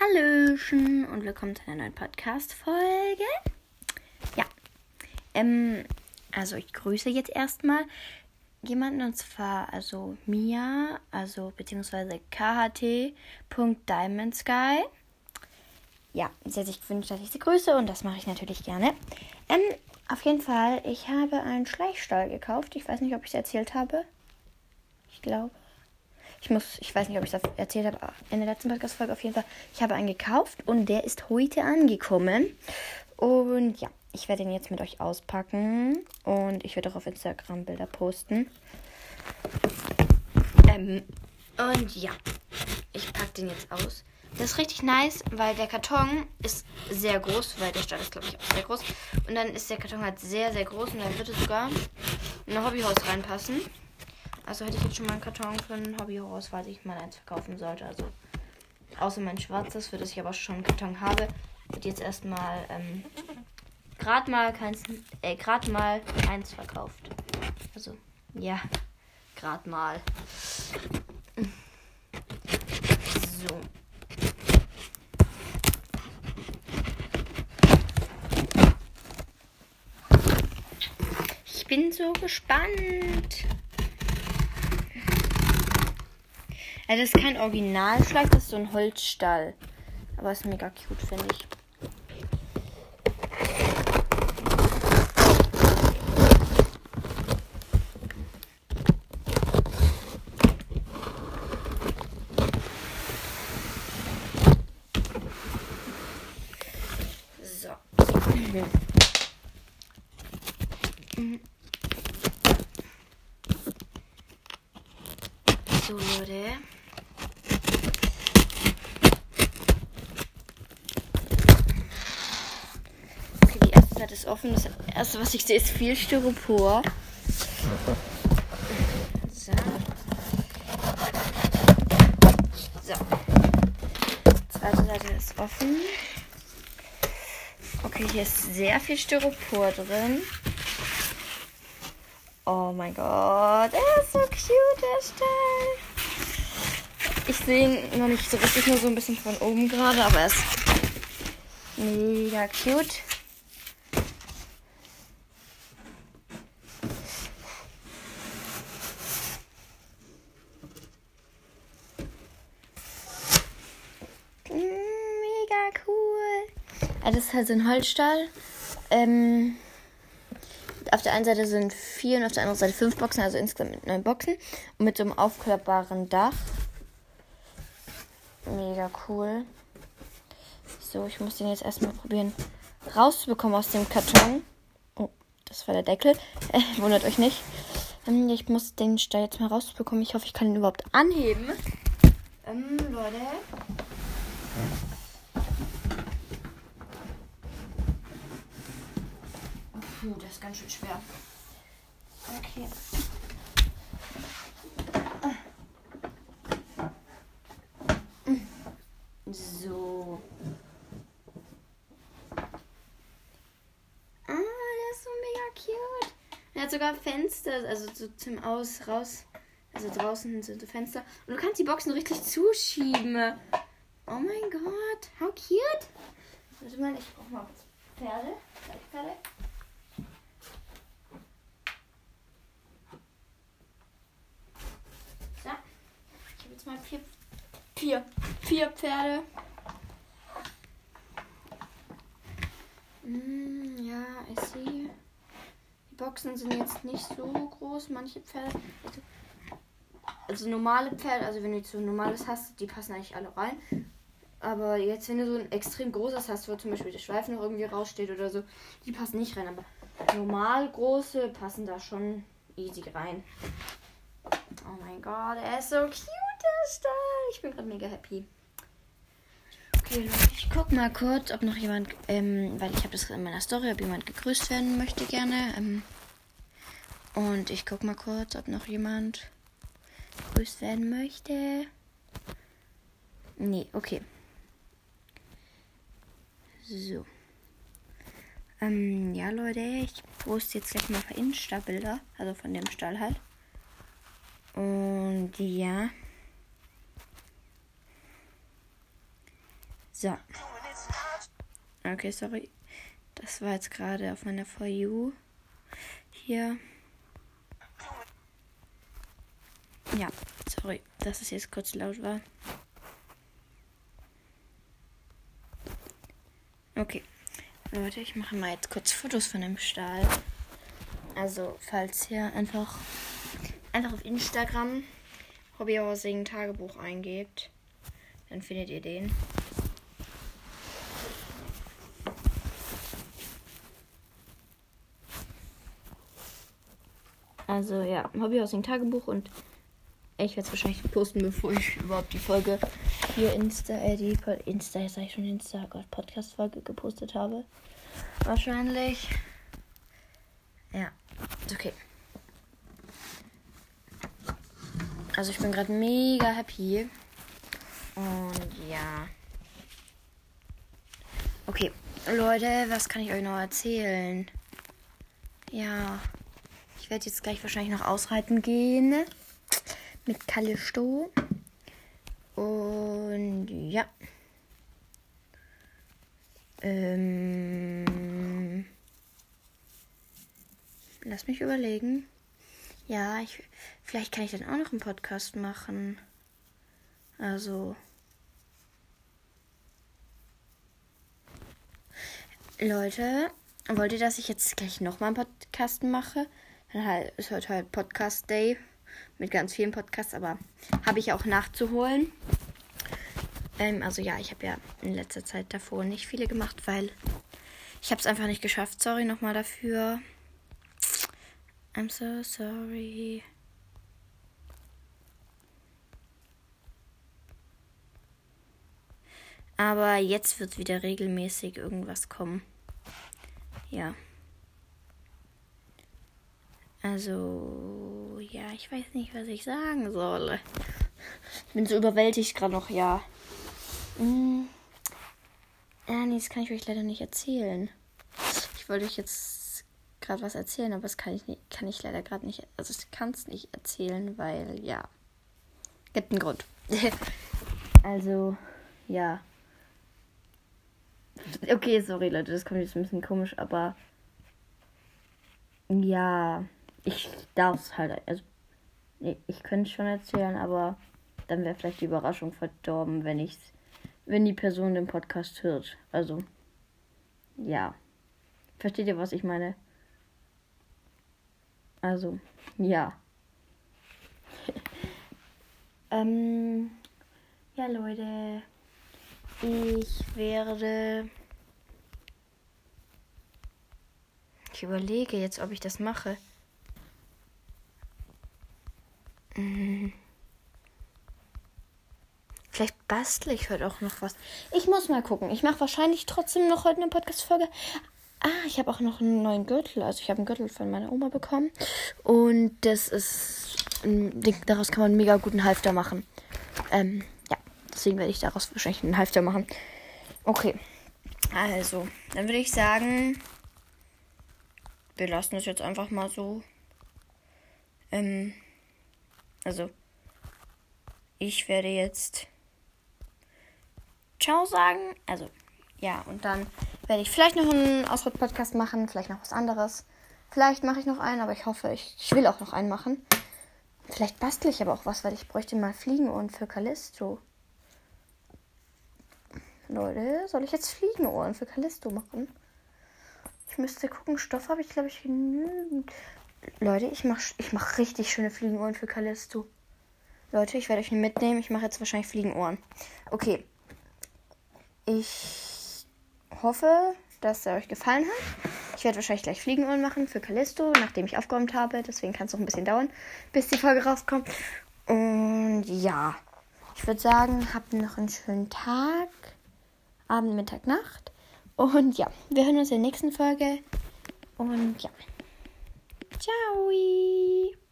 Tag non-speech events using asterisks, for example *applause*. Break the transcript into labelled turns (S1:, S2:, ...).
S1: Hallöchen und willkommen zu einer neuen Podcast-Folge. Ja, ähm, also ich grüße jetzt erstmal jemanden und zwar also Mia, also beziehungsweise kht.diamondsky. Ja, sie hat sich gewünscht, dass ich sie grüße und das mache ich natürlich gerne. Ähm, auf jeden Fall, ich habe einen Schleichstall gekauft. Ich weiß nicht, ob ich es erzählt habe. Ich glaube. Ich muss, ich weiß nicht, ob ich das erzählt habe in der letzten Podcast-Folge. Auf jeden Fall, ich habe einen gekauft und der ist heute angekommen. Und ja, ich werde ihn jetzt mit euch auspacken und ich werde auch auf Instagram Bilder posten. Ähm, und ja, ich packe den jetzt aus. Das ist richtig nice, weil der Karton ist sehr groß, weil der Stall ist, glaube ich, auch sehr groß. Und dann ist der Karton halt sehr, sehr groß und dann würde sogar in ein Hobbyhaus reinpassen. Also hätte ich jetzt schon mal einen Karton für ein Hobbyhaus, falls ich mal eins verkaufen sollte. Also außer mein schwarzes, für das ich aber schon einen Karton habe, wird jetzt erstmal ähm, gerade mal keins, äh, gerade mal eins verkauft. Also ja, gerade mal. So. Ich bin so gespannt. Ja, das ist kein Originalschlag, das ist so ein Holzstall. Aber ist mega cute, finde ich. So. So, Leute. Seite ist offen. Das erste, was ich sehe, ist viel Styropor. So. So. Zweite Seite ist offen. Okay, hier ist sehr viel Styropor drin. Oh mein Gott, er ist so cute, der Stall. Ich sehe ihn noch nicht so richtig, nur so ein bisschen von oben gerade, aber er ist mega cute. Mega cool. Also das ist halt so ein Holzstall. Ähm, auf der einen Seite sind vier und auf der anderen Seite fünf Boxen, also insgesamt neun Boxen. Und mit so einem aufklappbaren Dach. Mega cool. So, ich muss den jetzt erstmal probieren rauszubekommen aus dem Karton. Oh, das war der Deckel. Äh, *laughs* wundert euch nicht. Ähm, ich muss den Stall jetzt mal rausbekommen. Ich hoffe, ich kann ihn überhaupt anheben. Ähm, Leute. Puh, das ist ganz schön schwer. Okay. So. Ah, der ist so mega cute. Er hat sogar Fenster, also so zum Aus, raus. Also draußen sind so Fenster. Und du kannst die Boxen richtig zuschieben. Oh mein Gott, how cute. Warte mal, ich brauch mal Pferde. Pferde. So. Ich habe jetzt mal vier, vier, vier Pferde. Mm, ja, ich sehe. Die Boxen sind jetzt nicht so groß. Manche Pferde. Also, also normale Pferde, also wenn du jetzt so ein normales hast, die passen eigentlich alle rein. Aber jetzt, wenn du so ein extrem großes hast, wo zum Beispiel der Schweif noch irgendwie raussteht oder so, die passen nicht rein. Aber normal große passen da schon easy rein. Oh mein Gott, er ist so cute, Stall. Ich bin gerade mega happy. Okay, Leute, ich guck mal kurz, ob noch jemand, ähm, weil ich habe das in meiner Story, ob jemand gegrüßt werden möchte gerne. Ähm, und ich guck mal kurz, ob noch jemand gegrüßt werden möchte. Nee, okay. So. Ähm, ja, Leute, ich poste jetzt gleich mal für Insta-Bilder, also von dem Stall halt. Und ja. So. Okay, sorry. Das war jetzt gerade auf meiner For You. Hier. Ja, sorry, dass es jetzt kurz laut war. Okay. Leute, ich mache mal jetzt kurz Fotos von dem Stahl. Also, falls ihr einfach, einfach auf Instagram Hobbyhousing Tagebuch eingebt, dann findet ihr den. Also ja, Hobbyhousing Tagebuch und ich werde es wahrscheinlich posten, bevor ich überhaupt die Folge hier Insta, äh, die Insta, jetzt sag ich schon Insta, Gott, Podcast-Folge gepostet habe. Wahrscheinlich. Ja, okay. Also ich bin gerade mega happy. Und ja. Okay, Leute, was kann ich euch noch erzählen? Ja. Ich werde jetzt gleich wahrscheinlich noch ausreiten gehen. Mit Callisto. Und ja. Ähm, lass mich überlegen. Ja, ich, vielleicht kann ich dann auch noch einen Podcast machen. Also. Leute, wollt ihr, dass ich jetzt gleich nochmal einen Podcast mache? Dann halt, ist heute halt Podcast Day mit ganz vielen Podcasts, aber habe ich auch nachzuholen. Ähm, also ja, ich habe ja in letzter Zeit davor nicht viele gemacht, weil ich habe es einfach nicht geschafft. Sorry nochmal dafür. I'm so sorry. Aber jetzt wird wieder regelmäßig irgendwas kommen. Ja. Also, ja, ich weiß nicht, was ich sagen soll. Ich bin so überwältigt gerade noch, ja. Hm. Ja, nee, das kann ich euch leider nicht erzählen. Ich wollte euch jetzt gerade was erzählen, aber das kann ich, nicht, kann ich leider gerade nicht. Also, ich kann es nicht erzählen, weil, ja. Gibt einen Grund. *laughs* also, ja. Okay, sorry, Leute, das kommt jetzt ein bisschen komisch, aber. Ja ich darf es halt, also ich könnte es schon erzählen, aber dann wäre vielleicht die Überraschung verdorben, wenn ich wenn die Person den Podcast hört. Also, ja. Versteht ihr, was ich meine? Also, ja. *laughs* ähm, ja, Leute. Ich werde. Ich überlege jetzt, ob ich das mache. Mhm. Vielleicht bastle ich heute auch noch was. Ich muss mal gucken. Ich mache wahrscheinlich trotzdem noch heute eine Podcast-Folge. Ah, ich habe auch noch einen neuen Gürtel. Also ich habe einen Gürtel von meiner Oma bekommen. Und das ist daraus kann man einen mega guten Halfter machen. Ähm, ja, deswegen werde ich daraus wahrscheinlich einen Halfter machen. Okay. Also, dann würde ich sagen, wir lassen es jetzt einfach mal so. Ähm, also, ich werde jetzt Ciao sagen. Also, ja, und dann werde ich vielleicht noch einen Ausdruck-Podcast machen, vielleicht noch was anderes. Vielleicht mache ich noch einen, aber ich hoffe, ich, ich will auch noch einen machen. Vielleicht bastle ich aber auch was, weil ich bräuchte mal Fliegenohren für Callisto. Leute, soll ich jetzt Fliegenohren für Callisto machen? Ich müsste gucken, Stoff habe ich, glaube ich, genügend. Leute, ich mache ich mach richtig schöne Fliegenohren für Callisto. Leute, ich werde euch mitnehmen. Ich mache jetzt wahrscheinlich Fliegenohren. Okay. Ich hoffe, dass er euch gefallen hat. Ich werde wahrscheinlich gleich Fliegenohren machen für Callisto, nachdem ich aufgeräumt habe. Deswegen kann es noch ein bisschen dauern, bis die Folge rauskommt. Und ja, ich würde sagen, habt noch einen schönen Tag. Abend, Mittag, Nacht. Und ja, wir hören uns in der nächsten Folge. Und ja. Ciao!